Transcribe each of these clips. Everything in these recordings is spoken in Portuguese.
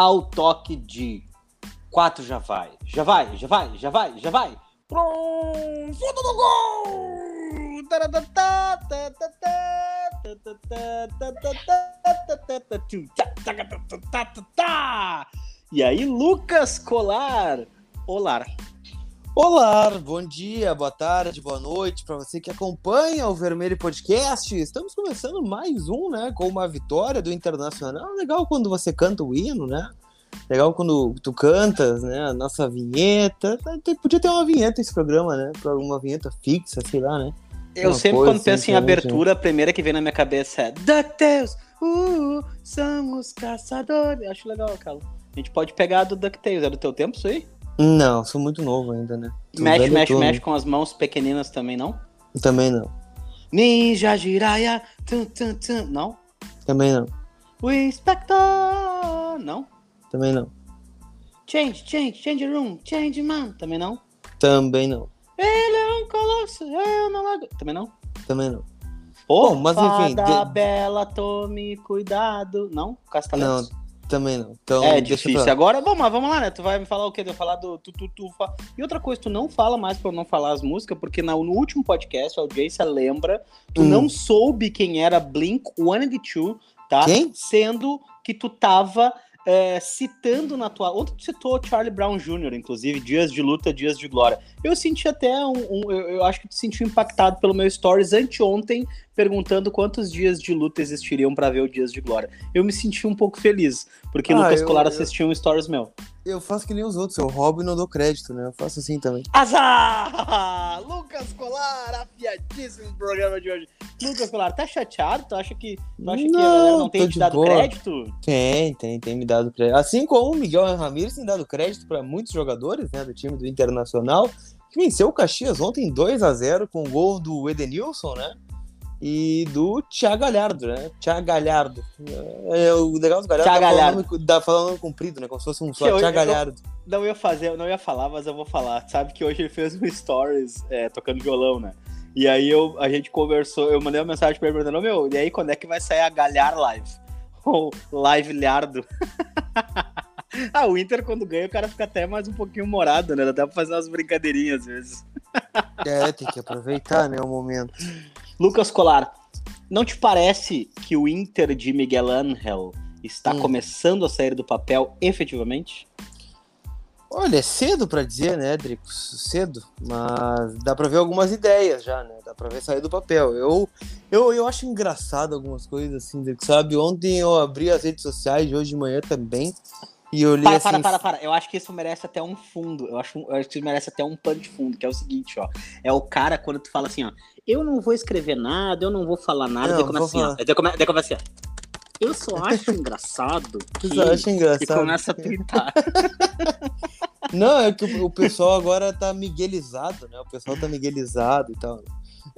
ao toque de quatro já vai. Já vai, já vai, já vai, já vai. Pronto, fundo do gol! E aí, Lucas Colar. Olá. Olá, bom dia, boa tarde, boa noite para você que acompanha o Vermelho Podcast. Estamos começando mais um, né, com uma vitória do Internacional. Legal quando você canta o hino, né? Legal quando tu cantas, né, a nossa vinheta. Podia ter uma vinheta esse programa, né? Para uma vinheta fixa, sei lá, né? Eu Uma sempre, coisa quando assim, penso em abertura, a primeira que vem na minha cabeça é DuckTales, uh, somos caçadores. Acho legal aquela. A gente pode pegar a do DuckTales. É do teu tempo isso aí? Não, sou muito novo ainda, né? Tô mexe, mexe, todo. mexe com as mãos pequeninas também, não? Também não. Ninja Jiraiya, tum, tum, tum. Não? Também não. O Inspector, não? Também não. Change, change, change room, change man, também não? Também não. Ele é um colosso, eu não largo. Também não? Também não. Ô, Bom, mas enfim, de- bela, tome cuidado. Não? Cascavelos? Também não. Então, É difícil. Agora, bom, mas vamos lá, né? Tu vai me falar o quê? Tu vai falar do. Tu, tu, tu fa- E outra coisa, tu não fala mais pra eu não falar as músicas, porque na- no último podcast, a audiência lembra, tu Hum. não soube quem era Blink 182, tá? Quem? Sendo que tu tava é, citando na tua. Ontem tu citou Charlie Brown Jr., inclusive, Dias de Luta, Dias de Glória. Eu senti até um. um- eu, eu acho que tu se sentiu impactado pelo meu stories anteontem, perguntando quantos dias de luta existiriam pra ver o Dias de Glória. Eu me senti um pouco feliz, porque Ah, Lucas eu- Colar eu- assistiu um stories meu. Eu faço que nem os outros, eu roubo e não dou crédito, né? Eu faço assim também. Azar! Lucas Colar, afiadíssimo no programa de hoje. Lucas Colar, tá chateado? Tu acha que, tu acha que a galera não tem te dado boa. crédito? Tem, tem, tem me dado crédito. Assim como o Miguel Ramírez tem dado crédito para muitos jogadores né, do time do Internacional, que venceu o Caxias ontem 2 a 0 com o gol do Edenilson, né? E do Thiago Galhardo, né? Thiago Galhardo. É, o legal do Galhardo Thiago falar Galhardo. pra falar nome comprido, né? Como se fosse um só. Thiago eu- Galhardo. Não ia fazer, eu não ia falar, mas eu vou falar. Sabe que hoje ele fez um stories é, tocando violão, né? E aí eu, a gente conversou, eu mandei uma mensagem pra ele perguntando, meu, e aí quando é que vai sair a Galhar Live? Ou Live Liardo? ah, o Inter quando ganha o cara fica até mais um pouquinho humorado, né? Dá até pra fazer umas brincadeirinhas às vezes. É, tem que aproveitar, né? O momento. Lucas Colar, não te parece que o Inter de Miguel Angel está Hum. começando a sair do papel efetivamente? Olha, é cedo pra dizer, né, Dricos? Cedo, mas dá pra ver algumas ideias já, né? Dá pra ver sair do papel. Eu, eu, eu acho engraçado algumas coisas assim, Dricos, sabe? Ontem eu abri as redes sociais, hoje de manhã também, e eu li Para, assim... para, para, para. Eu acho que isso merece até um fundo. Eu acho, eu acho que isso merece até um pano de fundo, que é o seguinte, ó. É o cara quando tu fala assim, ó. Eu não vou escrever nada, eu não vou falar nada. Não, começa assim, ó. Daí come- daí começa assim, ó. Eu só acho engraçado que... Eu só acho E engraçado. começa a twittar. Não, é que o, o pessoal agora tá miguelizado, né? O pessoal tá miguelizado e tal.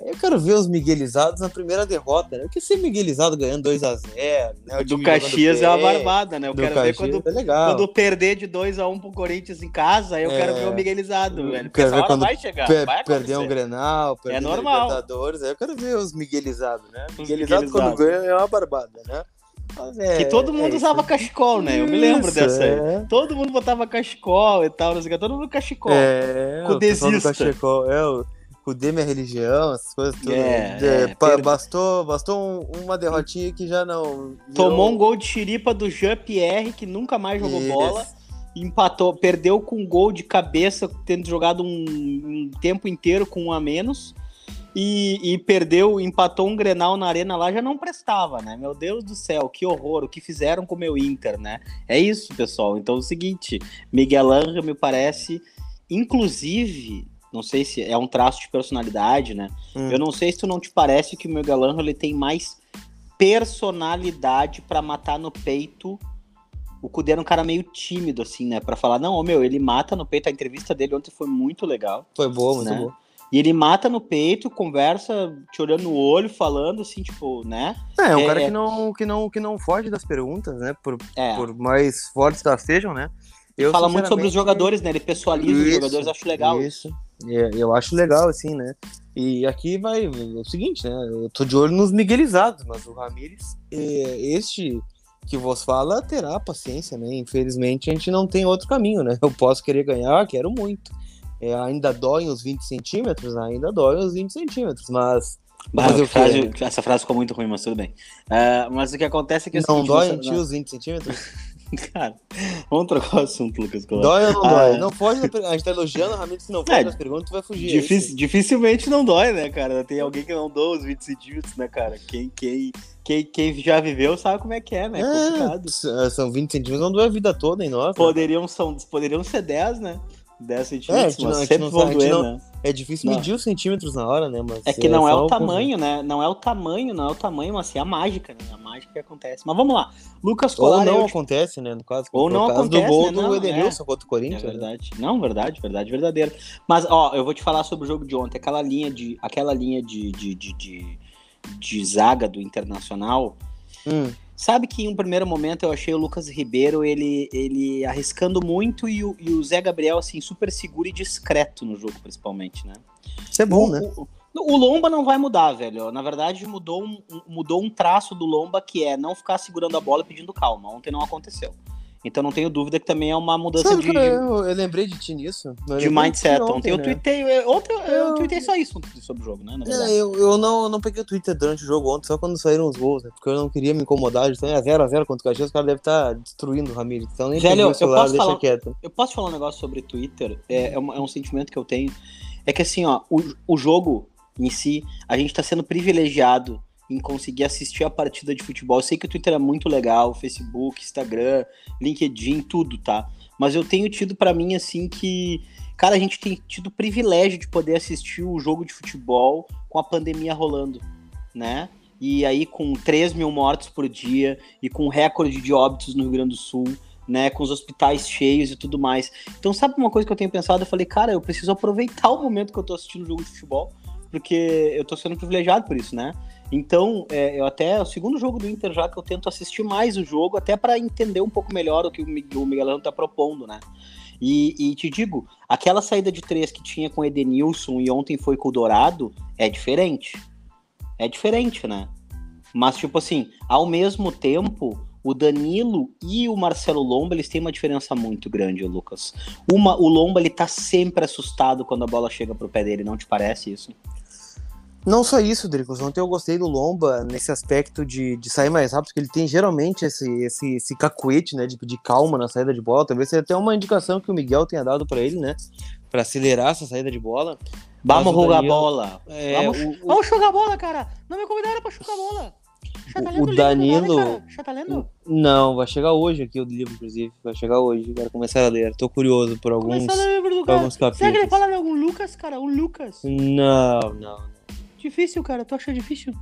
Aí Eu quero ver os miguelizados na primeira derrota, né? Porque ser miguelizado ganhando 2x0, né? O Do Caxias é uma barbada, né? Eu quero ver Caxias quando, é legal. quando perder de 2x1 pro Corinthians em casa, eu É. quero ver o Miguelizado, Eu velho. Porque quero essa ver hora quando vai chegar, Per- vai perder um. Grenal, perder normal. Libertadores, aí eu quero ver os miguelizados, né? Os Miguelizado quando ganha é uma barbada, né? É- Que todo é mundo isso. usava cachecol, né? Eu me lembro Isso, dessa aí. É, Todo mundo botava cachecol e tal, não sei o que. Todo mundo cachecol. é Com desista. cachecol, é o Cudê minha religião, essas coisas tudo. É, É, é, bastou, bastou um- uma derrotinha que já não. virou- Tomou um gol de xiripa do Jean-Pierre, que nunca mais jogou Isso. bola. Empatou, perdeu com um gol de cabeça, tendo jogado um, um tempo inteiro com um a menos. E, e perdeu, empatou um Grenal na arena lá, já não prestava, né? Meu Deus do céu, que horror, o que fizeram com o meu Inter, né? É isso, pessoal. Então é o seguinte, Miguel Angel me parece, inclusive, não sei se é um traço de personalidade, né? Hum. Eu não sei se tu não te parece que o Miguel Angel ele tem mais personalidade pra matar no peito. O Cudê era um cara meio tímido, assim, né? Pra falar, não, ô, meu, ele mata no peito. A entrevista dele ontem foi muito legal. Foi boa, muito né? boa. E ele mata no peito, conversa, te olhando no olho, falando, assim, tipo, né? É, é um É, cara é. que não, que, não, que não foge das perguntas, né? Por, É. por mais fortes que elas sejam, né? Eu, Fala muito sobre os jogadores, né? Ele pessoaliza os Isso, jogadores, acho legal. Isso. É, eu acho legal, assim, né? E aqui vai é o seguinte, né? Eu tô de olho nos miguelizados, mas o Ramires, é, este que vos fala terá paciência, né? Infelizmente a gente não tem outro caminho, né? Eu posso querer ganhar, quero muito. É, ainda dói os 20 centímetros, ainda dói os 20 centímetros, mas. mas frase, essa frase ficou muito ruim, mas tudo bem. Uh, mas o que acontece é que. Não dói em ti os 20 centímetros? Cara, vamos trocar o assunto, Lucas. Dói ou não ah, dói? Não foge, a gente tá elogiando, realmente se não foge é, nas perguntas, tu vai fugir. É Dific, dificilmente não dói, né, cara? Tem alguém que não doa os 20 centímetros, né, cara? Quem, quem, quem, quem já viveu sabe como é que é, né? É, é complicado. São 20 centímetros, não doer a vida toda em nós. Poderiam, são, poderiam ser 10, né? 10 centímetros, é, mas não, sempre vão doer, não, né? É difícil não. medir os centímetros na hora, né? Mas é que não é, é o tamanho, né? Não é o tamanho, não é o tamanho, mas sim a mágica, né? A mágica que acontece. Mas vamos lá. Lucas Colar. Ou não acontece, né? No caso, Ou não acontece. do gol né? do Edenilson é. contra o Corinthians. É verdade. Né? Não, verdade, verdade, verdadeiro. Mas, ó, eu vou te falar sobre o jogo de ontem. Aquela linha de. Aquela linha de, de, de, de, de zaga do Internacional. Hum. Sabe que em um primeiro momento eu achei o Lucas Ribeiro ele, ele arriscando muito e o, e o Zé Gabriel assim super seguro e discreto no jogo principalmente, né? Isso é bom, o, né? O, o, Lomba não vai mudar, velho. Na verdade mudou um, mudou um traço do Lomba que é não ficar segurando a bola pedindo calma. Ontem não aconteceu. Então não tenho dúvida que também é uma mudança Sabe, de. Eu, eu, lembrei de ti nisso. De mindset. Ontem, ontem eu né? tuitei. Ontem eu, eu tuitei só isso sobre o jogo, né? É, eu, eu não, não peguei o Twitter durante o jogo ontem, só quando saíram os gols, né? Porque eu não queria me incomodar. Então é 0x0 contra o Caxias, os caras devem estar destruindo o Ramires. Então nem Velho, o celular, eu posso falar, quieto. Eu posso falar um negócio sobre Twitter? É, é, um, é um sentimento que eu tenho. É que assim, ó, o, o jogo em si, a gente tá sendo privilegiado em conseguir assistir a partida de futebol. Eu sei que o Twitter é muito legal, Facebook, Instagram, LinkedIn, tudo, tá? Mas eu tenho tido para mim assim que, cara, a gente tem tido o privilégio de poder assistir o jogo de futebol com a pandemia rolando, né? E aí com 3 mil mortos por dia e com recorde de óbitos no Rio Grande do Sul, né? Com os hospitais cheios e tudo mais. Então, sabe uma coisa que eu tenho pensado? Eu falei, cara, eu preciso aproveitar o momento que eu tô assistindo o jogo de futebol, porque eu tô sendo privilegiado por isso, né? Então, é, eu até o segundo jogo do Inter já que eu tento assistir mais o jogo, até para entender um pouco melhor o que o, Miguel, o Miguelão tá propondo, né? E, e, te digo, aquela saída de três que tinha com Edenilson e ontem foi com o Dourado é diferente. É diferente, né? Mas, tipo assim, ao mesmo tempo, o Danilo e o Marcelo Lomba, eles têm uma diferença muito grande, Lucas. Uma, o Lomba, ele tá sempre assustado quando a bola chega pro pé dele, não te parece isso? Não só isso, Dricos. Ontem eu gostei do Lomba nesse aspecto de, de sair mais rápido, porque ele tem geralmente esse, esse, esse cacuete, né? De pedir calma na saída de bola. Talvez seja até uma indicação que o Miguel tenha dado para ele, né? Para acelerar essa saída de bola. Vamos jogar Danilo, bola. É, vamos, o, vamos jogar bola, cara. Não me convidaram para jogar bola. Já tá o, Danilo. Livro, Já tá lendo? Não, vai chegar hoje aqui o livro, inclusive. Vai chegar hoje. Quero começar a ler. Tô curioso por alguns, por alguns capítulos. Será que ele fala de algum Lucas, cara? O Lucas? Não, não. Difícil, cara. Tu acha difícil?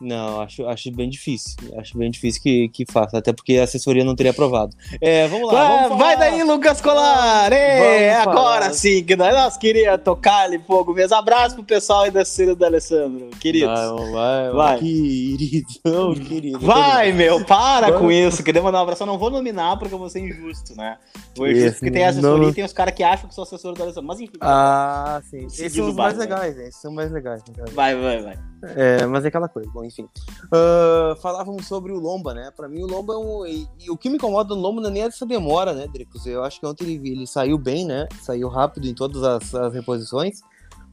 Não, acho, acho bem difícil. Acho bem difícil que, que faça, até porque a assessoria não teria aprovado. É, vamos lá. Vamos vai daí, Lucas Colar! É, agora sim, que nós queríamos tocar ali fogo mesmo. Abraço pro pessoal aí da Círio do Alessandro, queridos. Vai, vai, vai. Queridão, querido. Vai, meu, para com isso. Queria mandar um abraço. Eu não vou nominar porque eu vou ser injusto, né? Vou injusto porque tem assessoria não... e tem os caras que acham que sou assessor do Alessandro. Mas enfim. Ah, sim. Esses são os mais legais, né? Esses são mais legais. Vai, vai, vai. É, mas é aquela coisa. Bom, enfim. Uh, falávamos sobre o Lomba, né? Pra mim, o Lomba é um. E, e, o que me incomoda no Lomba não é nem essa demora, né, Dricos? Eu acho que ontem ele, ele saiu bem, né? Saiu rápido em todas as, as reposições.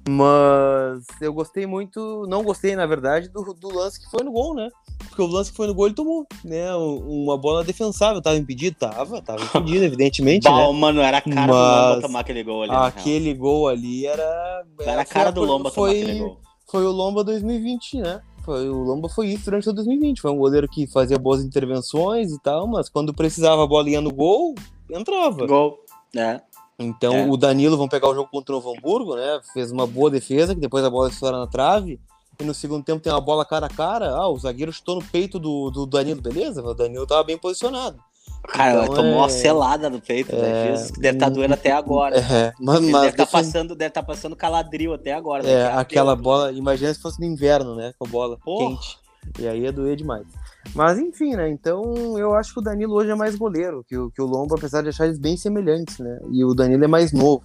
Mas eu gostei muito, não gostei, na verdade, do, do, lance que foi no gol, né? Porque o lance que foi no gol ele tomou, né? Uma bola defensável, tava impedido? Tava, tava impedido, evidentemente. Bom, né? mano, era a cara Mas do Lomba tomar aquele gol ali. Aquele gol ali era. Era a cara do Lomba foi, tomar aquele gol foi o Lomba 2020, né? Foi, o Lomba foi isso durante o 2020. Foi um goleiro que fazia boas intervenções e tal, mas quando precisava a bola ia no gol, entrava. Gol, né? Então é. o Danilo, vão pegar o jogo contra o Novo Hamburgo, né? Fez uma boa defesa, que depois a bola estoura na trave. E no segundo tempo tem uma bola cara a cara. Ah, o zagueiro chutou no peito do, do Danilo, beleza? O Danilo tava bem posicionado. Cara, então, ela tomou é... uma selada no peito, né? é... né? que deve estar tá doendo até agora. É, mas, mas deve estar tá passando, deve tá passando caladril até agora. Né? É, aquela bola, imagina se fosse no inverno, né? Com a bola Porra. quente. E aí ia doer demais. Mas enfim, né? Então eu acho que o Danilo hoje é mais goleiro que o, que o Lombo, apesar de achar eles bem semelhantes, né? E o Danilo é mais novo.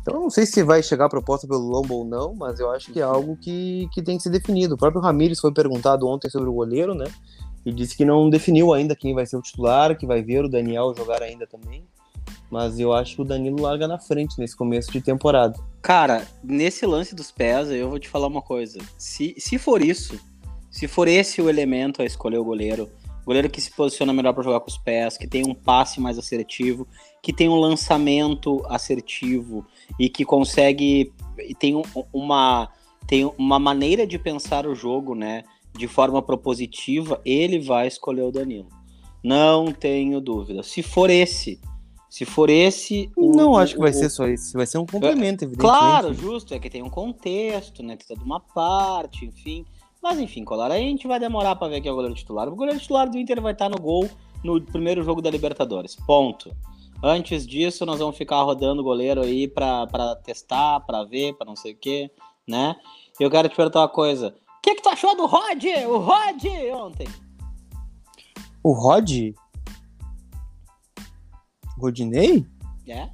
Então não sei se vai chegar a proposta pelo Lombo ou não, mas eu acho que é algo que, que tem que ser definido. O próprio Ramires foi perguntado ontem sobre o goleiro, né? E disse que não definiu ainda quem vai ser o titular, que vai ver o Daniel jogar ainda também. Mas eu acho que o Danilo larga na frente nesse começo de temporada. Cara, nesse lance dos pés, eu vou te falar uma coisa. Se, se for isso, se for esse o elemento a escolher o goleiro, goleiro que se posiciona melhor para jogar com os pés, que tem um passe mais assertivo, que tem um lançamento assertivo e que consegue e tem uma tem uma maneira de pensar o jogo, né, de forma propositiva, ele vai escolher o Danilo. Não tenho dúvida. Se for esse, se for esse. O, não acho que vai o, ser só isso. Vai ser um complemento, evidentemente. Claro, justo. É que tem um contexto, né? Tem toda uma parte, enfim. Mas enfim, Colar, aí a gente vai demorar para ver quem é o goleiro titular. O goleiro titular do Inter vai estar no gol no primeiro jogo da Libertadores. Ponto. Antes disso, nós vamos ficar rodando o goleiro aí para testar, para ver, para não sei o quê, né? Eu quero te perguntar uma coisa. O que, que tu achou do Rod? O Rod ontem? O Rod? Rodinei? É.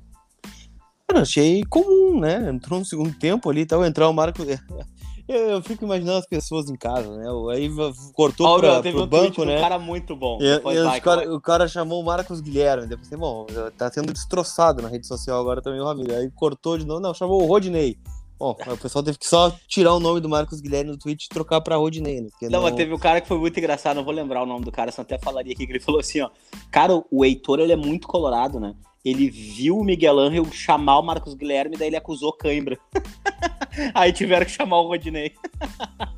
Cara, achei comum, né? Entrou no segundo tempo ali e tal, entrar o Marco. Eu, eu, fico imaginando as pessoas em casa, né? Aí cortou oh, pra, pro um banco, né? Um cara muito bom. E, e vai, cara, o cara chamou o Marcos Guilherme. Depois, bom, tá sendo destroçado na rede social agora também o Ramiro. Aí cortou de novo, não, chamou o Rodinei. Bom, o pessoal teve que só tirar o nome do Marcos Guilherme no tweet e trocar pra Rodinei, né? Não, não, mas teve um cara que foi muito engraçado, não vou lembrar o nome do cara, só até falaria aqui, que ele falou assim, ó. Cara, o Heitor, ele é muito colorado, né? Ele viu o Miguel Angel chamar o Marcos Guilherme, daí ele acusou cãibra. Aí tiveram que chamar o Rodinei.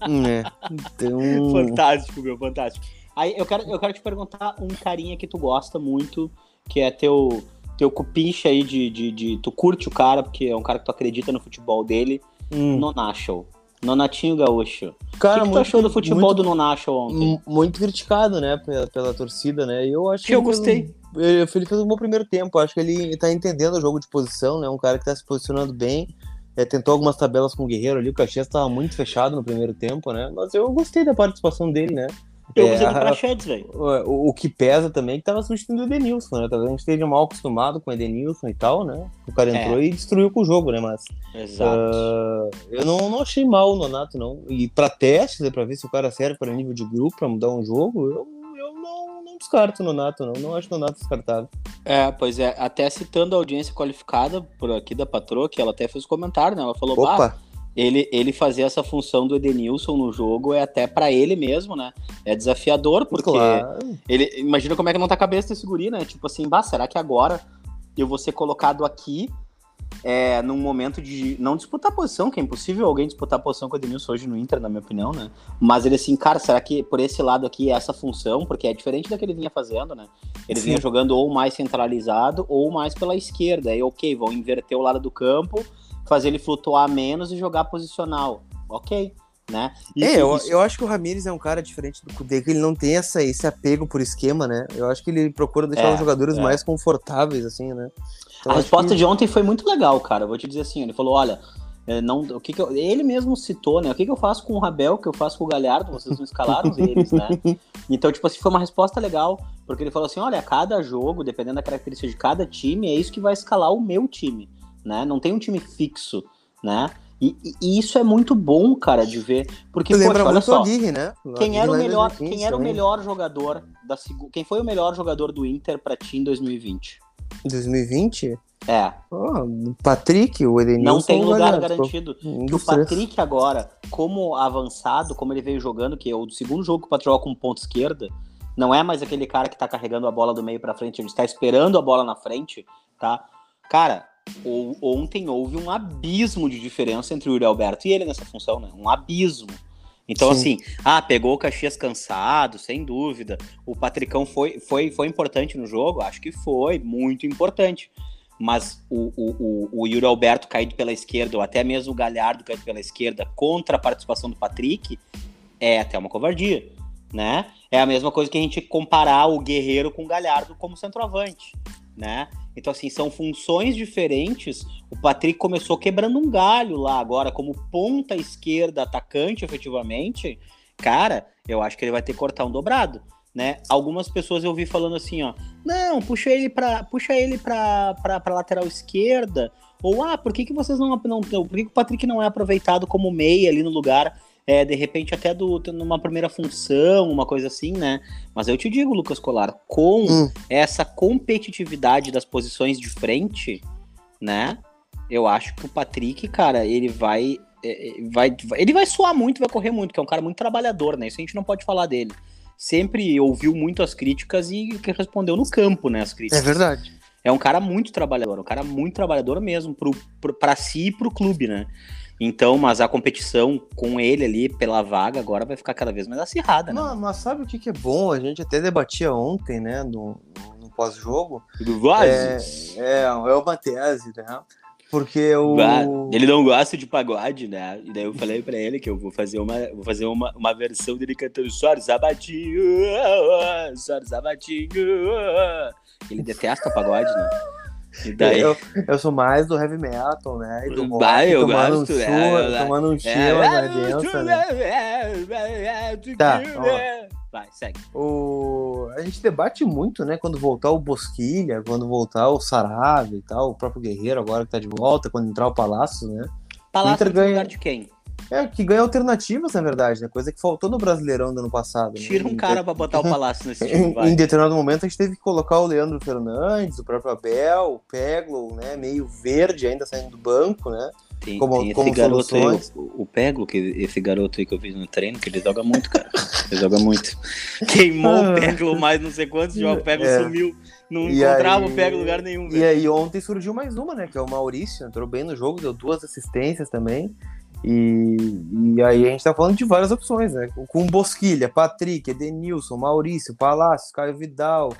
É, então... Fantástico, meu, fantástico. Aí eu quero, eu quero te perguntar um carinha que tu gosta muito, que é teu teu cupincha aí de, de, de, Tu curte o cara, porque é um cara que tu acredita no futebol dele. Hum. Nonacho. Nonatinho Gaúcho. Cara, o que, que tu achou do futebol muito, do Nonacho ontem? Muito criticado, né, pela, pela torcida, né? E eu acho que. que eu gostei. Ele, ele fez um bom primeiro tempo. Acho que ele tá entendendo o jogo de posição, né? Um cara que tá se posicionando bem. É, tentou algumas tabelas com o Guerreiro ali. O Caxias tava muito fechado no primeiro tempo, né? Mas eu gostei da participação dele, né? Eu é, usei do velho. O, o, que pesa também é que tava substituindo o Edenilson, né? Talvez a gente esteja mal acostumado com o Edenilson e tal, né? O cara entrou é. e destruiu com o jogo, né? Mas. Exato. Uh, eu não, não achei mal o Nonato, não. E pra testes, né, pra ver se o cara serve para nível de grupo, pra mudar um jogo, eu, eu não, não descarto o Nonato, não. Não acho o Nonato descartável. É, pois é. Até citando a audiência qualificada por aqui da patroa, que ela até fez comentário, né? Ela falou, Opa! Bah, ele, ele fazer essa função do Edenilson no jogo é até para ele mesmo, né? É desafiador, porque claro. ele imagina como é que não tá a cabeça desse guri, né? Tipo assim, bah, será que agora eu vou ser colocado aqui é, num momento de não disputar posição, que é impossível alguém disputar posição com o Edenilson hoje no Inter, na minha opinião, né? Mas ele assim, cara, será que por esse lado aqui é essa função, porque é diferente da que ele vinha fazendo, né? Ele Sim. vinha jogando ou mais centralizado ou mais pela esquerda. Aí, ok, vão inverter o lado do campo fazer ele flutuar menos e jogar posicional. Ok, né? É, eu, isso... eu acho que o Ramires é um cara diferente do Kudê, que ele não tem essa, esse apego por esquema, né? Eu acho que ele procura deixar é, os jogadores é. mais confortáveis, assim, né? Então, a resposta que... de ontem foi muito legal, cara. Eu vou te dizer assim, ele falou, olha, é, não, o que, que eu, ele mesmo citou, né? O que, que eu faço com o Rabel, o que eu faço com o Galhardo, vocês não escalaram eles, né? Então, tipo assim, foi uma resposta legal, porque ele falou assim, olha, cada jogo, dependendo da característica de cada time, é isso que vai escalar o meu time né? Não tem um time fixo, né? E, e, isso é muito bom, cara, de ver. Porque, poxa, lembra olha só, Aguirre, né? quem era o melhor, quem era o melhor jogador da quem foi o melhor jogador do Inter para ti em 2020? 2020? É. Oh, Patrick, o Edenilson. Não tem lugar garantido. Que o Patrick agora, como avançado, como ele veio jogando, que é o segundo jogo que o Patrick com ponta esquerda, não é mais aquele cara que tá carregando a bola do meio para frente, ele está esperando a bola na frente, tá? Cara, ou, ontem houve um abismo de diferença entre o Yuri Alberto e ele nessa função, né? Um abismo. Então, Sim. assim, ah, pegou o Caxias cansado, sem dúvida. O Patricão foi, foi, foi importante no jogo? Acho que foi, muito importante. Mas o, o, o, o Yuri Alberto caído pela esquerda, ou até mesmo o Galhardo caído pela esquerda, contra a participação do Patrick, é até uma covardia, né? É a mesma coisa que a gente comparar o Guerreiro com o Galhardo como centroavante, né? Então, assim, são funções diferentes. O Patrick começou quebrando um galho lá agora, como ponta esquerda atacante, efetivamente. Cara, eu acho que ele vai ter que cortar um dobrado. Né? Algumas pessoas eu vi falando assim, ó, não, puxa ele para puxa ele para para lateral esquerda, ou ah, por que, que vocês não não por que, que o Patrick não é aproveitado como meia ali no lugar é, de repente até do, numa primeira função, uma coisa assim, né? Mas eu te digo, Lucas Colar, com hum. essa competitividade das posições de frente, né? Eu acho que o Patrick, cara, ele vai, é, é, vai, ele vai suar muito, vai correr muito, que é um cara muito trabalhador, né? Isso a gente não pode falar dele. Sempre ouviu muito as críticas e respondeu no campo, né? As críticas. É verdade. É um cara muito trabalhador, um cara muito trabalhador mesmo, pro, pro, pra si e pro clube, né? Então, mas a competição com ele ali pela vaga agora vai ficar cada vez mais acirrada, né? Não, mas sabe o que, que é bom? A gente até debatia ontem, né, no, no, pós-jogo. Do é, é, é uma tese, né? Porque o. Ele não gosta de pagode, né? E daí eu falei pra ele que eu vou fazer uma, vou fazer uma, uma versão dele cantando Soro Zabatinho, Soro Zabatinho. Ele detesta pagode, né? E daí... Eu, eu sou mais do heavy metal, né? E do rock, bah, eu tomando gosto, um é, é, tomando um chill é, densa, né? Tá, ó. Vai, segue. O... A gente debate muito, né? Quando voltar o Bosquilha, quando voltar o Sarave e tal, o próprio Guerreiro agora que tá de volta, quando entrar o Palácio, né? Palácio Inter ganha... lugar de quem? É, que ganha alternativas, na verdade, né? Coisa que faltou no Brasileirão do ano passado. Né? Tira um cara pra botar o Palácio nesse time, vai. Em determinado momento a gente teve que colocar o Leandro Fernandes, o próprio Abel, o Peglo, né? Meio verde ainda saindo do banco, né? Tem, como, tem esse garoto aí, o, o Peglo, que, esse garoto aí que eu vi no treino, que ele joga muito, cara. ele joga muito. Queimou o Peglo mais não sei quantos jogos, o Peglo é. sumiu. Não e encontrava aí, o Peglo em lugar nenhum. E aí ontem surgiu mais uma, né? Que é o Maurício, entrou bem no jogo, deu duas assistências também. E, e, aí a gente tá falando de várias opções, né? Com Bosquilha, Patrick, Edenilson, Maurício, Palácio, Caio Vidal,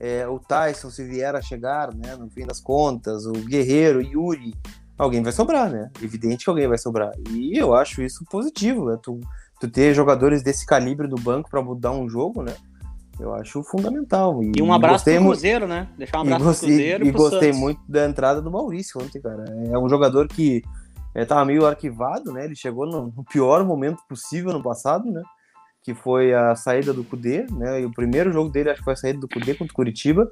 é, o Tyson, se vier a chegar, né? No fim das contas, o Guerreiro, Yuri, alguém vai sobrar, né? Evidente que alguém vai sobrar. E eu acho isso positivo, né? Tu, tu ter jogadores desse calibre do banco para mudar um jogo, né? Eu acho fundamental. E, e um abraço pro Cruzeiro, né? Deixar um abraço gostei, pro Cruzeiro. E, e gostei Santos. muito da entrada do Maurício ontem, cara. É um jogador que estava meio arquivado, né? Ele chegou no, no, pior momento possível no passado, né? Que foi a saída do Cudê, né? E o primeiro jogo dele acho que foi a saída do Cudê contra o Curitiba.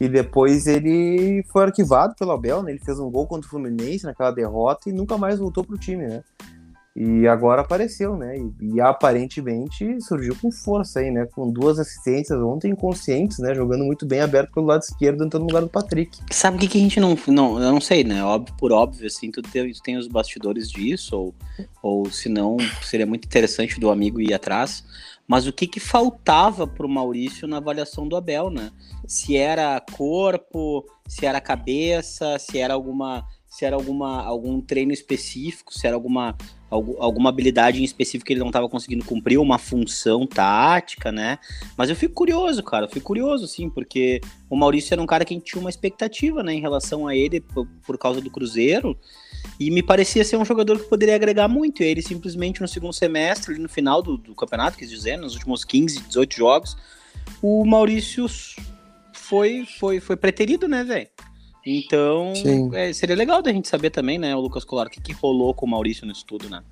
E depois ele foi arquivado pelo Abel, né? Ele fez um gol contra o Fluminense naquela derrota e nunca mais voltou pro time, né? E agora apareceu, né? E, e, aparentemente surgiu com força aí, né? Com duas assistências ontem inconscientes, né? Jogando muito bem aberto pelo lado esquerdo, entrando no lugar do Patrick. Sabe o que, que a gente não. Não, eu não sei, né? Óbvio por óbvio, assim, tu tem, tu tem os bastidores disso, ou, ou se não, seria muito interessante do amigo ir atrás. Mas o que, que faltava pro Maurício na avaliação do Abel, né? Se era corpo, se era cabeça, se era alguma se era alguma, algum treino específico, se era alguma, alguma habilidade em específico que ele não estava conseguindo cumprir, uma função tática, né? Mas eu fico curioso, cara, eu fico curioso, sim, porque o Maurício era um cara que a gente tinha uma expectativa, né, em relação a ele por, por causa do Cruzeiro, e me parecia ser um jogador que poderia agregar muito, e ele simplesmente no segundo semestre, no final do, do campeonato, quis dizer, nos últimos 15, 18 jogos, o Maurício foi, foi, foi preterido, né, velho? Então, é, seria legal da gente saber também, né, o Lucas Colar, o que, que rolou com o Maurício no estudo, né?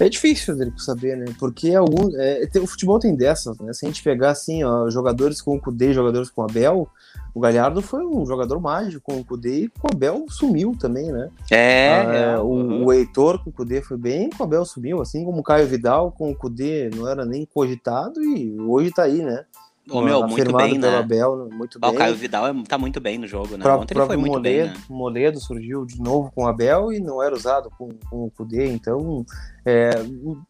É difícil dele saber, né? Porque algum, é, o futebol tem dessas, né? Se a gente pegar assim, ó, jogadores com o Kudê, jogadores com o Abel, o Galhardo foi um jogador mágico com o Kudê e com o Abel sumiu também, né? É, ah, é o, uhum. o Heitor com o Kudê foi bem, com o Abel sumiu, assim como o Caio Vidal com o Kudê não era nem cogitado e hoje tá aí, né? Ô, meu, muito bem, né? Abel, muito bem. O Caio Vidal é, tá muito bem no jogo, né? Pro, Ontem ele foi muito Moledo, bem, né? Moledo surgiu de novo com o Abel e não era usado com, com o Kudê, então, é,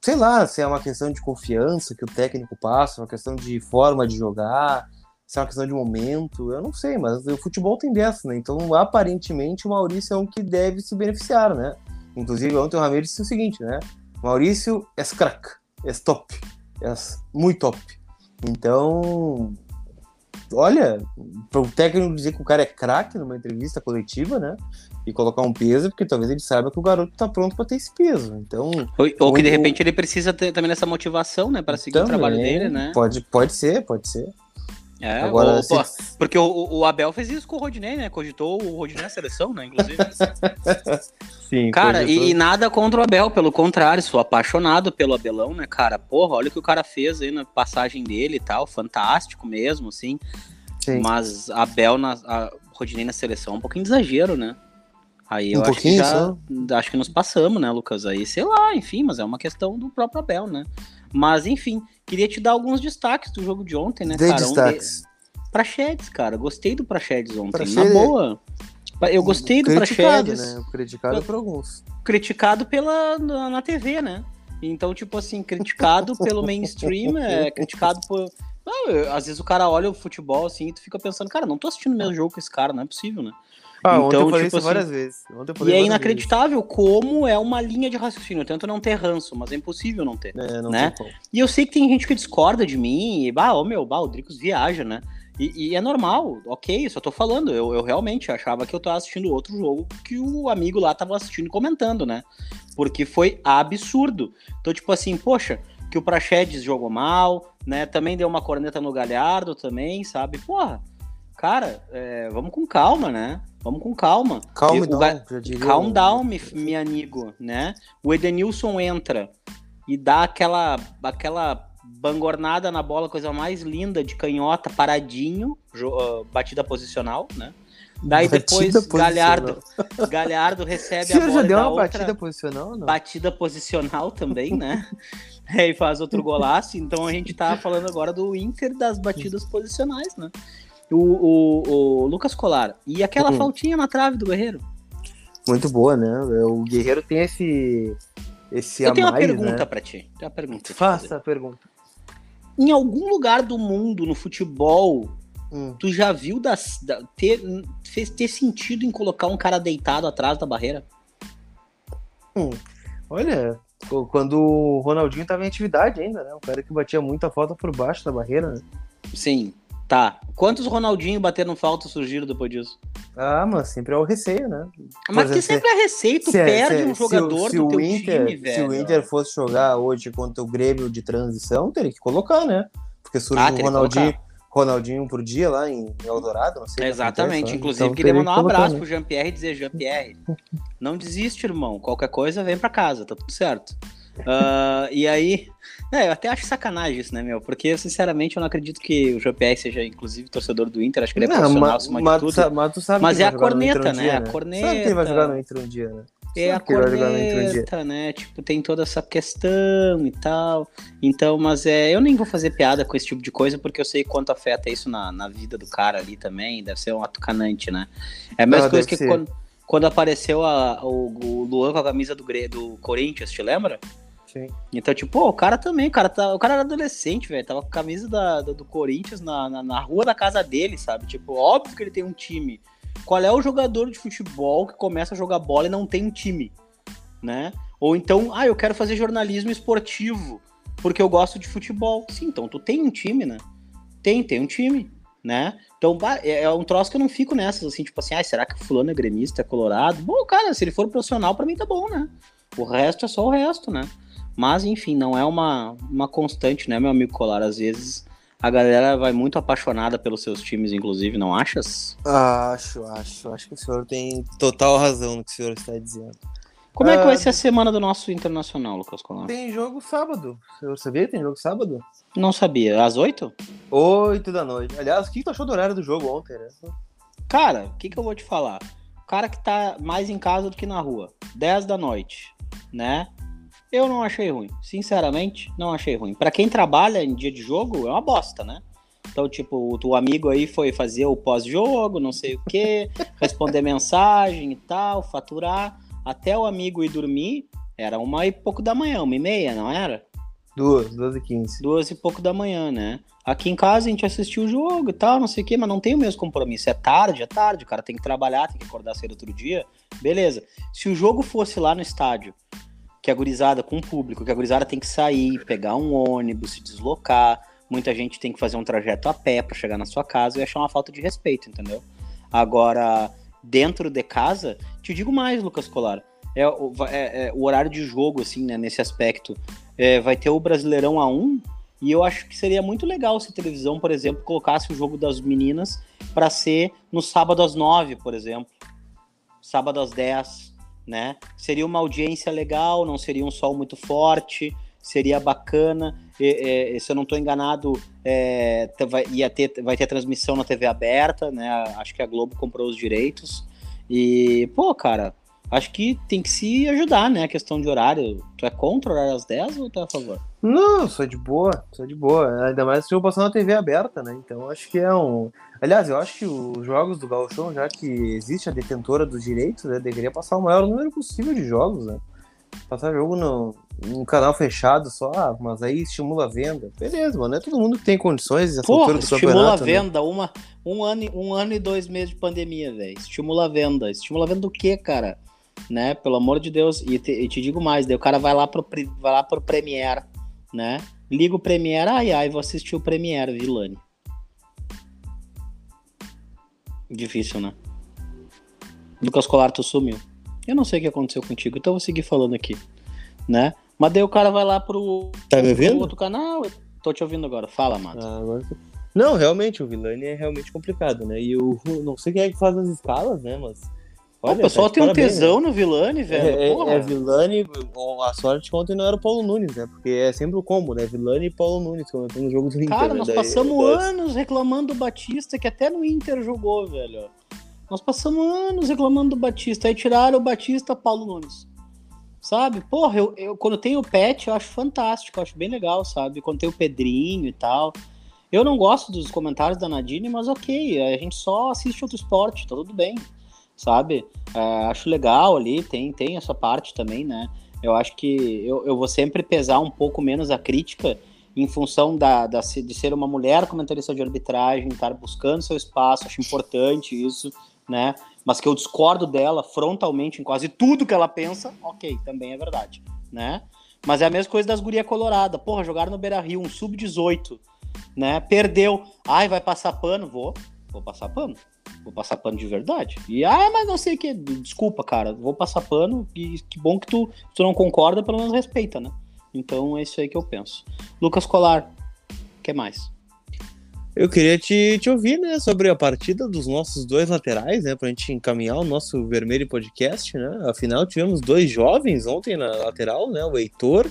sei lá, se é uma questão de confiança que o técnico passa, uma questão de forma de jogar, se é uma questão de momento, eu não sei, mas o futebol tem dessa, né? Então, aparentemente, o Maurício é um que deve se beneficiar, né? Inclusive, ontem o Ramiro disse o seguinte, né? Maurício é crack, é top, é muito top. Então, olha, para o técnico dizer que o cara é craque numa entrevista coletiva, né? E colocar um peso, porque talvez ele saiba que o garoto está pronto para ter esse peso. Então, ou, ou que de repente ele precisa ter também essa motivação, né, para seguir também, o trabalho dele, né? Pode, pode ser, pode ser. É, Agora, o, se... porque o, o, Abel fez isso com o Rodinei, né? Cogitou o Rodinei na seleção, né? Inclusive. Sim, cara, e, e, nada contra o Abel, pelo contrário, sou apaixonado pelo Abelão, né, cara? Porra, olha o que o cara fez aí na passagem dele e tal, fantástico mesmo, assim. Sim. Mas Abel, na, a Rodinei na seleção é um pouquinho de exagero, né? Aí eu um acho que já, só? acho que nos passamos, né, Lucas? Aí, sei lá, enfim, mas é uma questão do próprio Abel, né? Mas, enfim, queria te dar alguns destaques do jogo de ontem, né, Dei cara? destaques. Um de... Praxedes, cara. Gostei do Praxedes ontem. Praxedes... Na boa. Eu gostei do Praxedes. Né? Criticado eu... por alguns. Criticado pela, na, na TV, né? Então, tipo assim, criticado pelo mainstream, é criticado por. Não, às vezes o cara olha o futebol assim e tu fica pensando, cara, não tô assistindo o mesmo jogo que esse cara, não é possível, né? Ah, então, ontem eu falei tipo, isso assim, várias vezes. e é inacreditável vezes. como é uma linha de raciocínio. Eu tento não ter ranço, mas é impossível não ter. É, não né? E eu sei que tem gente que discorda de mim, e, bah, ô meu, bah, o Dricos viaja, né? E, e, é normal, ok, só tô falando. Eu, eu realmente achava que eu tava assistindo outro jogo que o amigo lá tava assistindo e comentando, né? Porque foi absurdo. Então, tipo assim, poxa, que o Praxedes jogou mal, né? Também deu uma corneta no Galhardo também, sabe? Porra, cara, é, vamos com calma, né? Vamos com calma. Calm down, ga... Calm down, meu amigo, né? O Edenilson entra e dá aquela, aquela bangornada na bola, coisa mais linda de canhota, paradinho, uh, batida posicional, né? Daí batida depois Galhardo, Galhardo recebe Você a bola. já deu uma batida posicional? Não? Batida posicional também, né? Aí faz outro golaço. Então a gente tá falando agora do Inter das batidas posicionais, né? O, o, o Lucas Colar. E aquela uhum. faltinha na trave do Guerreiro? Muito boa, né? O Guerreiro tem esse. esse Eu tenho mais, uma pergunta né? pra ti. Tenho uma pergunta Faça a pergunta. Em algum lugar do mundo, no futebol, hum. tu já viu das, da, ter, fez ter sentido em colocar um cara deitado atrás da barreira? Hum. Olha, quando o Ronaldinho estava em atividade ainda, né? O cara que batia muita falta por baixo da barreira, né? Sim, tá. Quantos Ronaldinho bateram falta surgiram depois disso? Ah, mas sempre é o receio, né? Mas que sempre é receio, tu se, perde se, um jogador se, do teu Inter, time, velho. Se o Inter fosse jogar hoje contra o Grêmio de transição, teria que colocar, né? Porque surge ah, o Ronaldinho, Ronaldinho por dia lá em Eldorado, não sei. Exatamente, acontece, Inclusive, então, queria mandar um abraço né? pro Jean-Pierre e dizer, Jean-Pierre, não desiste, irmão. Qualquer coisa, vem pra casa, tá tudo certo. Uh, e aí, é, eu até acho sacanagem isso, né, meu? Porque, sinceramente, eu não acredito que o GPR seja, inclusive, torcedor do Inter. Acho que ele é não, profissional, acima de tudo. Mas, tu sabe mas é a corneta, um né? Dia, a corneta. Sabe quem vai jogar no Inter um dia, né? É a corneta, né? Tipo, tem toda essa questão e tal. Então, mas é, eu nem vou fazer piada com esse tipo de coisa, porque eu sei quanto afeta isso na, na vida do cara ali também. Deve ser um atucanante, né? É a mesma ah, coisa que quando, quando, apareceu a, o, o Luan com a camisa do, do Corinthians, te lembra? Sim. Então, tipo, pô, o cara também, o cara, tá, o cara era adolescente, velho. Tava com a camisa da, do, do Corinthians na, na, na, rua da casa dele, sabe? Tipo, óbvio que ele tem um time. Qual é o jogador de futebol que começa a jogar bola e não tem um time? Né? Ou então, ah, eu quero fazer jornalismo esportivo porque eu gosto de futebol. Sim, então tu tem um time, né? Tem, tem um time, né? Então, é, é um troço que eu não fico nessas, assim, tipo assim, ah, será que o fulano é gremista, é colorado? Bom, cara, se ele for profissional, para mim tá bom, né? O resto é só o resto, né? Mas, enfim, não é uma, uma constante, né, meu amigo Colar? Às vezes a galera vai muito apaixonada pelos seus times, inclusive, não achas? Acho, acho. Acho que o senhor tem total razão no que o senhor está dizendo. Como é que vai ah, ser a semana do nosso internacional, Lucas Colar? Tem jogo sábado. O senhor sabia? Tem jogo sábado? Não sabia. Às oito? Oito da noite. Aliás, o que tu achou do horário do jogo ontem, né? Cara, o que, que eu vou te falar? O cara que tá mais em casa do que na rua. Dez da noite, né? Eu não achei ruim. Sinceramente, não achei ruim. Para quem trabalha em dia de jogo, é uma bosta, né? Então, tipo, o amigo aí foi fazer o pós-jogo, não sei o quê, responder mensagem e tal, faturar. Até o amigo ir dormir, era uma e pouco da manhã, uma e meia, não era? Duas, duas e quinze. Duas e pouco da manhã, né? Aqui em casa a gente assistiu o jogo e tal, não sei o quê, mas não tem o mesmo compromisso. É tarde, é tarde, o cara tem que trabalhar, tem que acordar cedo outro dia. Beleza. Se o jogo fosse lá no estádio que a gurizada com o público, que a gurizada tem que sair, pegar um ônibus, se deslocar, muita gente tem que fazer um trajeto a pé para chegar na sua casa e achar uma falta de respeito, entendeu? Agora, dentro de casa, te digo mais, Lucas Colar, é, é, é o horário de jogo, assim, né, nesse aspecto, é, vai ter o Brasileirão A1, e eu acho que seria muito legal se a televisão, por exemplo, colocasse o jogo das meninas para ser no sábado às nove, por exemplo, sábado às dez, né? Seria uma audiência legal, não seria um sol muito forte, seria bacana. E, e, se eu não estou enganado, é, vai, ia ter, vai ter transmissão na TV aberta, né? Acho que a Globo comprou os direitos. E, pô, cara, acho que tem que se ajudar, né? A questão de horário. Tu é contra o horário às 10 ou tu é a favor? Não, sou de boa, sou de boa. Ainda mais se eu passar na TV aberta, né? Então acho que é um. Aliás, eu acho que os jogos do Gauchão, já que existe a detentora dos direitos, né, deveria passar o maior número possível de jogos, né? Passar jogo no, num canal fechado só, ah, mas aí estimula a venda. Beleza, mano, é todo mundo que tem condições essa Porra, do estimula a né? venda, né? uma, um, ano, um ano e dois meses de pandemia, velho. Estimula a venda. Estimula a venda do quê, cara? Né? Pelo amor de Deus. E te, te digo mais, daí o cara vai lá pro, vai lá pro Premiere, né? Liga o Premiere, ai ai, vou assistir o Premiere, Vilani. Difícil, né? Lucas Colarto sumiu. Eu não sei o que aconteceu contigo, então eu vou seguir falando aqui, né? Mas daí o cara vai lá pro, tá me ouvindo? outro canal. Tô te ouvindo agora. Fala, Mato. Ah, agora... Não, realmente, o Vilani é realmente complicado, né? E eu não sei quem é que faz as escalas, né? Mas. Olha, o pessoal tá tem um tesão né? no Vilani, velho. É, é, é Vilani. A sorte que ontem não era o Paulo Nunes, né? Porque é sempre o combo, né? Vilani e Paulo Nunes, quando no jogo do Inter. Cara, nós né? passamos daí, anos reclamando do Batista, que até no Inter jogou, velho. Nós passamos anos reclamando do Batista. Aí tiraram o Batista, Paulo Nunes. Sabe? Porra, eu, eu quando tem o Pet, eu acho fantástico, eu acho bem legal, sabe? Quando tem o Pedrinho e tal. Eu não gosto dos comentários da Nadine, mas ok, a gente só assiste outro esporte, tá tudo bem, sabe? É, acho legal ali, tem, tem essa parte também, né? Eu acho que eu, eu vou sempre pesar um pouco menos a crítica em função da, da, de ser uma mulher comentarista de arbitragem, estar buscando seu espaço, acho importante isso, né? Mas que eu discordo dela frontalmente em quase tudo que ela pensa, ok, também é verdade, né? Mas é a mesma coisa das guria colorada. Porra, jogaram no Beira Rio, um sub-18, né? Perdeu. Ai, vai passar pano? Vou, vou passar pano. Vou passar pano de verdade. E, ah, mas não sei o que. Desculpa, cara, vou passar pano. E que bom que tu, tu não concorda, pelo menos respeita, né? Então é isso aí que eu penso. Lucas Colar, o que mais? Eu queria te, te ouvir, né, sobre a partida dos nossos dois laterais, né, pra gente encaminhar o nosso Vermelho Podcast, né? Afinal, tivemos dois jovens ontem na lateral, né, o Heitor,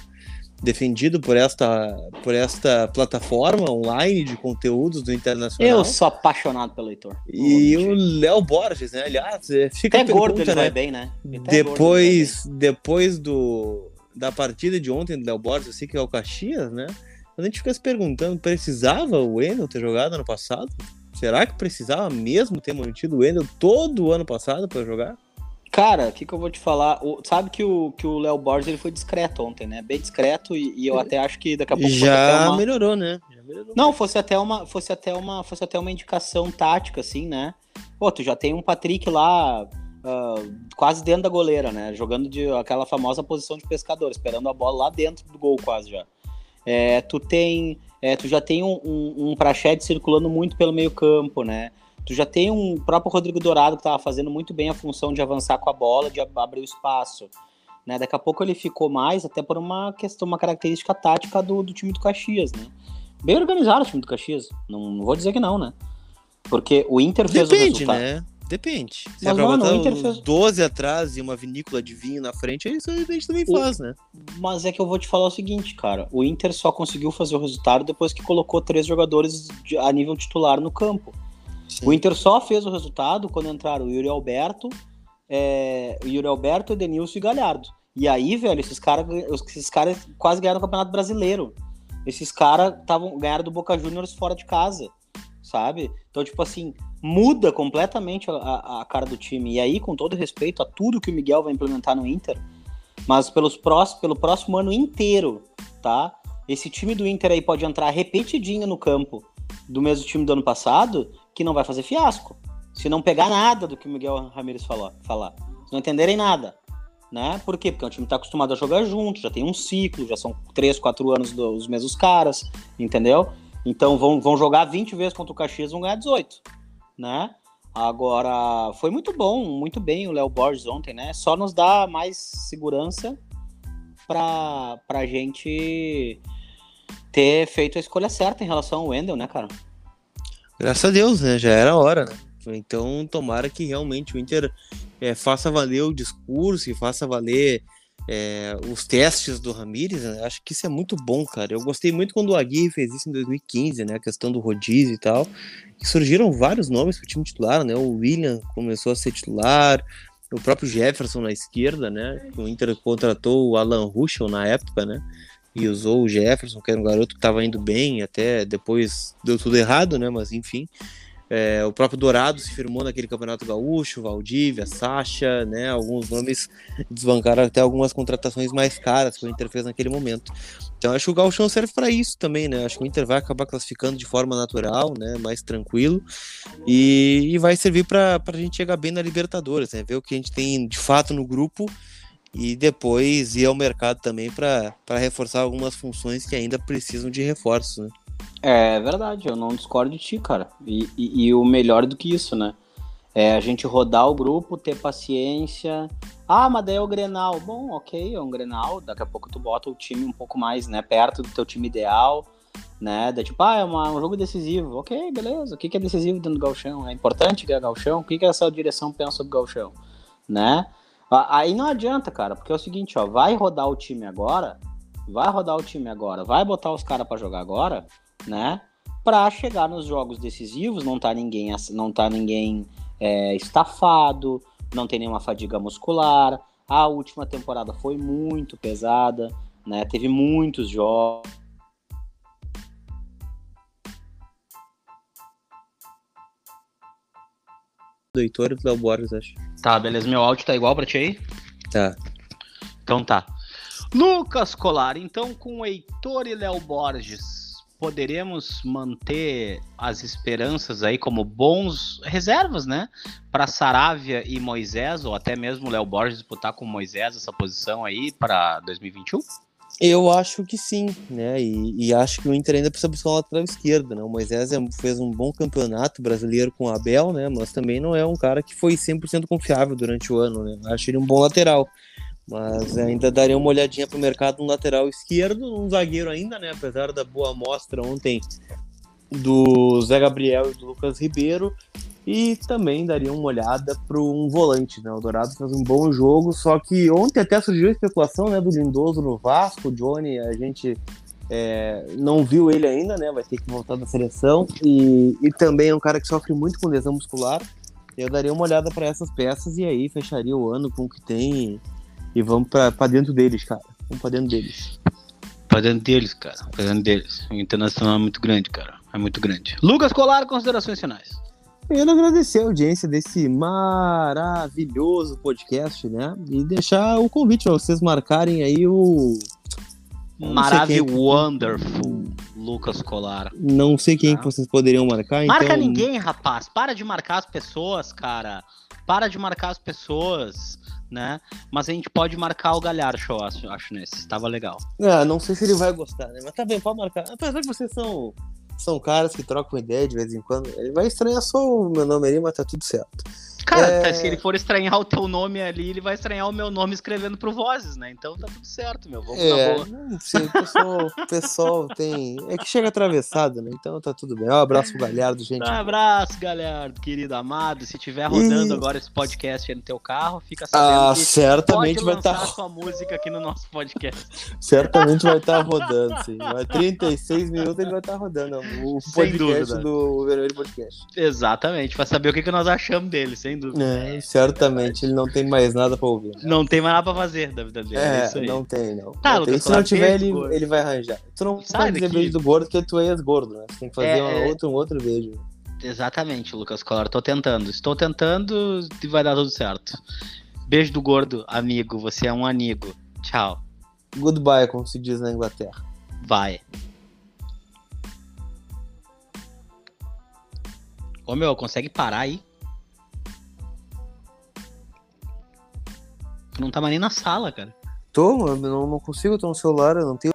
defendido por esta, por esta plataforma online de conteúdos do Internacional. Eu sou apaixonado pelo Heitor. E o Léo Borges, né, aliás, é, fica Até pergunta, gordo ele né? vai bem, né? Depois, depois do, da partida de ontem do Léo Borges, eu sei que é o Caxias, né, a gente fica se perguntando, precisava o Wendel ter jogado ano passado? Será que precisava mesmo ter mantido o Wendel todo o ano passado para jogar? Cara, o que, que eu vou te falar? O, sabe que o que o Léo Borges ele foi discreto ontem, né? Bem discreto e, e eu até acho que daqui a pouco já uma... melhorou, né? Já melhorou. Não, fosse até uma, fosse até uma, fosse até uma indicação tática, assim, né? Pô, tu já tem um Patrick lá uh, quase dentro da goleira, né? Jogando de aquela famosa posição de pescador, esperando a bola lá dentro do gol, quase já. É, tu tem, é, tu já tem um, um, um Prachete circulando muito pelo meio campo, né? Tu já tem um próprio Rodrigo Dourado que estava fazendo muito bem a função de avançar com a bola, de abrir o espaço. Né? Daqui a pouco ele ficou mais, até por uma questão, uma característica tática do, do time do Caxias, né? Bem organizado o time do Caxias. Não, não vou dizer que não, né? Porque o Inter fez Depende, o resultado. né? Depende. Se Mas, é pra mano, botar o Inter fez... 12 atrás e uma vinícola de vinho na frente, é isso a gente também o... faz, né? Mas é que eu vou te falar o seguinte, cara. O Inter só conseguiu fazer o resultado depois que colocou três jogadores a nível titular no campo. Sim. O Inter só fez o resultado quando entraram o Yuri Alberto, é, o Yuri Alberto, Edenilson e Galhardo. E aí, velho, esses caras esses cara quase ganharam o Campeonato Brasileiro. Esses caras ganharam do Boca Juniors fora de casa, sabe? Então, tipo assim, muda completamente a, a, cara do time. E aí, com todo respeito a tudo que o Miguel vai implementar no Inter, mas pelos próximos, pelo próximo ano inteiro, tá? Esse time do Inter aí pode entrar repetidinho no campo do mesmo time do ano passado, que não vai fazer fiasco. Se não pegar nada do que o Miguel Ramírez falou, falar. Se não entenderem nada. Né? Por quê? Porque o time está acostumado a jogar junto, já tem um ciclo, já são 3, 4 anos dos mesmos caras, entendeu? Então vão, vão jogar 20 vezes contra o Caxias, vão ganhar 18 né? Agora, foi muito bom, muito bem o Léo Borges ontem, né? Só nos dá mais segurança para a gente ter feito a escolha certa em relação ao Wendel, né, cara? Graças a Deus, né? Já era hora, né? Então, tomara que realmente o Inter é, faça valer o discurso e faça valer é, os testes do Ramires, né? acho que isso é muito bom, cara. Eu gostei muito quando o Aguirre fez isso em 2015, né? A questão do rodízio e tal. E surgiram vários nomes para o time titular, né? O William começou a ser titular, o próprio Jefferson na esquerda, né? O Inter contratou o Alan Ruschel na época, né? E usou o Jefferson, que era um garoto que estava indo bem, até depois deu tudo errado, né? Mas enfim. É, o próprio Dourado se firmou naquele Campeonato Gaúcho, Valdívia, Sacha, né? Alguns nomes desbancaram até algumas contratações mais caras que o Inter fez naquele momento. Então acho que o Gauchão serve para isso também, né? Acho que o Inter vai acabar classificando de forma natural, né? Mais tranquilo e, e vai servir para a gente chegar bem na Libertadores, né? Ver o que a gente tem de fato no grupo e depois ir ao mercado também para reforçar algumas funções que ainda precisam de reforço, né? É verdade, eu não discordo de ti, cara. E, e, e, o melhor do que isso, né? É a gente rodar o grupo, ter paciência. Ah, mas daí é o Grenal. Bom, ok, é um Grenal. Daqui a pouco tu bota o time um pouco mais, né? Perto do teu time ideal, né? Da tipo, ah, é uma, um jogo decisivo. Ok, beleza. O que, que é decisivo dentro do galchão? É importante ganhar galchão? O que, que essa direção pensa sobre o galchão? Né? Aí não adianta, cara, porque é o seguinte, ó, vai rodar o time agora, vai rodar o time agora, vai botar os caras para jogar agora, né? Para chegar nos jogos decisivos, não tá ninguém, não tá ninguém é, estafado, não tem nenhuma fadiga muscular. A última temporada foi muito pesada, né? Teve muitos jogos. Do Heitor do Borges, acho. Tá, beleza. Meu áudio tá igual pra ti aí? Tá. Então tá. Lucas Colar, então com Heitor e Léo Borges, poderemos manter as esperanças aí como bons reservas, né? Para Saravia e Moisés, ou até mesmo Léo Borges disputar com Moisés essa posição aí para 2021? Eu acho que sim, né? E, e, acho que o Inter ainda precisa buscar um lateral esquerdo, né? O Moisés é, fez um bom campeonato brasileiro com o Abel, né? Mas também não é um cara que foi 100% confiável durante o ano, né? Acho ele um bom lateral. Mas ainda daria uma olhadinha pro mercado no lateral esquerdo, um zagueiro ainda, né? Apesar da boa amostra ontem do Zé Gabriel e do Lucas Ribeiro. E também daria uma olhada para um volante, né? O Dourado fez um bom jogo, só que ontem até surgiu a especulação né, do Lindoso no Vasco. O Johnny, a gente é, não viu ele ainda, né? Vai ter que voltar da seleção. E, e também é um cara que sofre muito com lesão muscular. Eu daria uma olhada para essas peças e aí fecharia o ano com o que tem e vamos pra, pra dentro deles, cara. Vamos pra dentro deles. Pra dentro deles, cara. Pra dentro deles. O Internacional é muito grande, cara. É muito grande. Lucas Colar, considerações finais. Eu quero agradecer a audiência desse maravilhoso podcast, né? E deixar o convite pra vocês marcarem aí o. Maravilhoso, wonderful, Lucas Colar. Não sei quem tá. que vocês poderiam marcar. Marca então... ninguém, rapaz. Para de marcar as pessoas, cara. Para de marcar as pessoas né? Mas a gente pode marcar o Galhardo, eu acho, acho nesse. Tava legal. Ah, não sei se ele vai gostar, né? Mas tá bem, pode marcar. Apesar que vocês são, são caras que trocam ideia de vez em quando. Ele vai estranhar só o meu nome ali, mas tá tudo certo. Cara, é... se ele for estranhar o teu nome ali, ele vai estranhar o meu nome escrevendo pro Vozes, né? Então tá tudo certo, meu. Vamos é, boa. Não sei, o pessoal, pessoal tem. É que chega atravessado, né? Então tá tudo bem. Um abraço pro Galhardo, gente. Um abraço, Galhardo, querido amado. Se tiver rodando e... agora esse podcast aí no teu carro, fica sabendo ah, certamente vai estar. Tá... sua música aqui no nosso podcast. certamente vai estar tá rodando, sim. Vai 36 minutos ele vai estar tá rodando o podcast do Vermelho Podcast. Exatamente, pra saber o que, que nós achamos dele, sem dúvida. É, certamente ele não tem mais nada pra ouvir. Né? Não tem mais nada pra fazer da vida dele. É, é não tem, não. Tá, não tem. Se não tiver, ele, ele vai arranjar. Tu não Sai pode dizer daqui. beijo do gordo porque tu és gordo, né? Você tem que fazer é, um, outro, um outro beijo. Exatamente, Lucas Colar. Tô tentando. Estou tentando e vai dar tudo certo. Beijo do gordo, amigo. Você é um amigo. Tchau. Goodbye, como se diz na Inglaterra. Vai. Ô meu, consegue parar aí? Tu não tá mais nem na sala, cara. Tô, eu não, não consigo, tô no celular, eu não tenho